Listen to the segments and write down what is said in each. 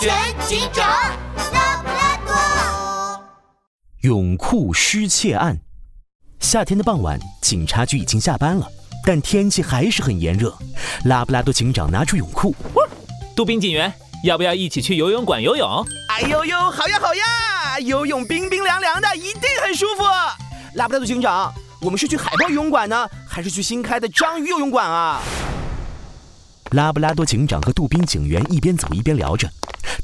全警长拉布拉多。泳裤失窃案。夏天的傍晚，警察局已经下班了，但天气还是很炎热。拉布拉多警长拿出泳裤，杜宾警员，要不要一起去游泳馆游泳？哎呦呦，好呀好呀，游泳冰冰凉凉的，一定很舒服。拉布拉多警长，我们是去海豹游泳馆呢，还是去新开的章鱼游泳馆啊？拉布拉多警长和杜宾警员一边走一边聊着。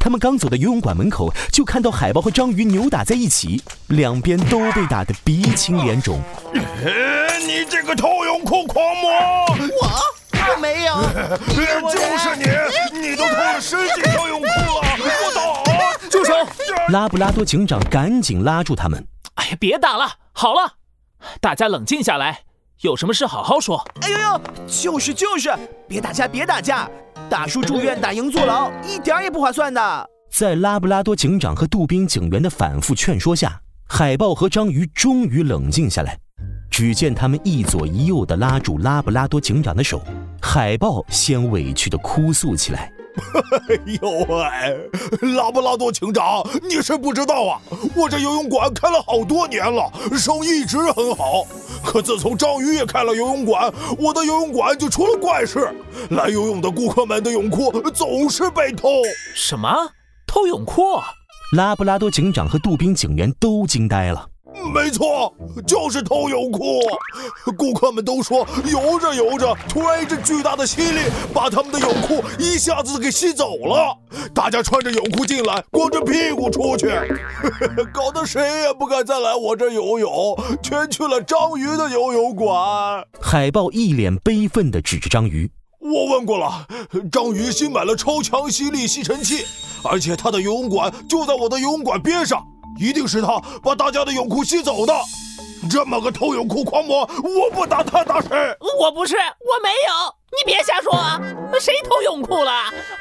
他们刚走到游泳馆门口，就看到海豹和章鱼扭打在一起，两边都被打得鼻青脸肿。你这个偷泳裤狂魔！我我没有，就是你！你都偷了十几条泳裤了！我打！住手！拉布拉多警长赶紧拉住他们。哎呀，别打了，好了，大家冷静下来，有什么事好好说。哎呦呦，就是就是，别打架别打架。打输住院，打赢坐牢，一点也不划算的。在拉布拉多警长和杜宾警员的反复劝说下，海豹和章鱼终于冷静下来。只见他们一左一右地拉住拉布拉多警长的手，海豹先委屈地哭诉起来。哎呦喂，拉布拉多警长，你是不知道啊，我这游泳馆开了好多年了，生意一直很好。可自从章鱼也开了游泳馆，我的游泳馆就出了怪事，来游泳的顾客们的泳裤总是被偷。什么？偷泳裤？拉布拉多警长和杜宾警员都惊呆了。没错，就是偷泳裤。顾客们都说，游着游着，突然一阵巨大的吸力把他们的泳裤一下子给吸走了。大家穿着泳裤进来，光着屁股出去，搞得谁也不敢再来我这游泳，全去了章鱼的游泳馆。海豹一脸悲愤地指着章鱼：“我问过了，章鱼新买了超强吸力吸尘器，而且他的游泳馆就在我的游泳馆边上。”一定是他把大家的泳裤吸走的，这么个偷泳裤狂魔，我不打他打谁？我不是，我没有，你别瞎说啊！谁偷泳裤了？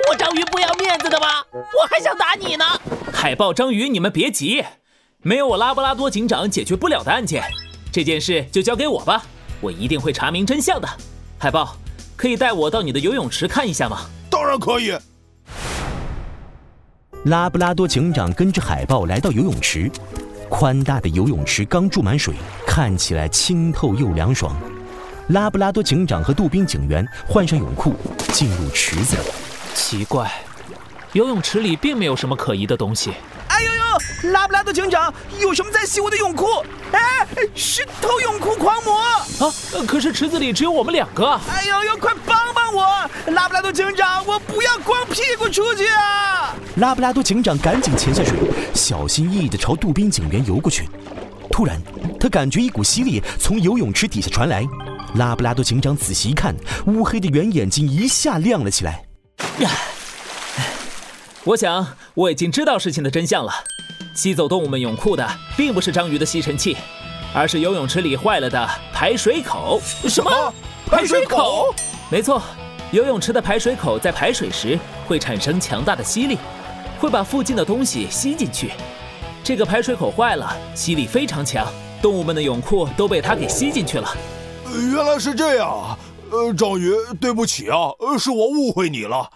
我章鱼不要面子的吗？我还想打你呢！海豹、章鱼，你们别急，没有我拉布拉多警长解决不了的案件，这件事就交给我吧，我一定会查明真相的。海豹，可以带我到你的游泳池看一下吗？当然可以。拉布拉多警长跟着海豹来到游泳池，宽大的游泳池刚注满水，看起来清透又凉爽。拉布拉多警长和杜宾警员换上泳裤，进入池子。奇怪，游泳池里并没有什么可疑的东西。哎呦呦，拉布拉多警长，有什么在洗我的泳裤？哎，是偷泳裤狂魔啊！可是池子里只有我们两个。哎呦呦，快帮帮我！拉布拉多警长，我不要光屁股出去啊！拉布拉多警长赶紧潜下水，小心翼翼地朝杜宾警员游过去。突然，他感觉一股吸力从游泳池底下传来。拉布拉多警长仔细一看，乌黑的圆眼睛一下亮了起来。呀我想我已经知道事情的真相了。吸走动物们泳裤的，并不是章鱼的吸尘器，而是游泳池里坏了的排水口。什么？排水口？没错。游泳池的排水口在排水时会产生强大的吸力，会把附近的东西吸进去。这个排水口坏了，吸力非常强，动物们的泳裤都被它给吸进去了。原来是这样啊！呃，章鱼，对不起啊，是我误会你了。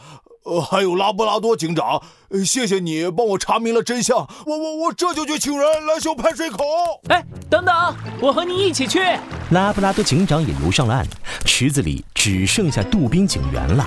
呃，还有拉布拉多警长，谢谢你帮我查明了真相。我我我这就去请人来修排水口。哎，等等，我和你一起去。拉布拉多警长也游上了岸，池子里只剩下杜宾警员了。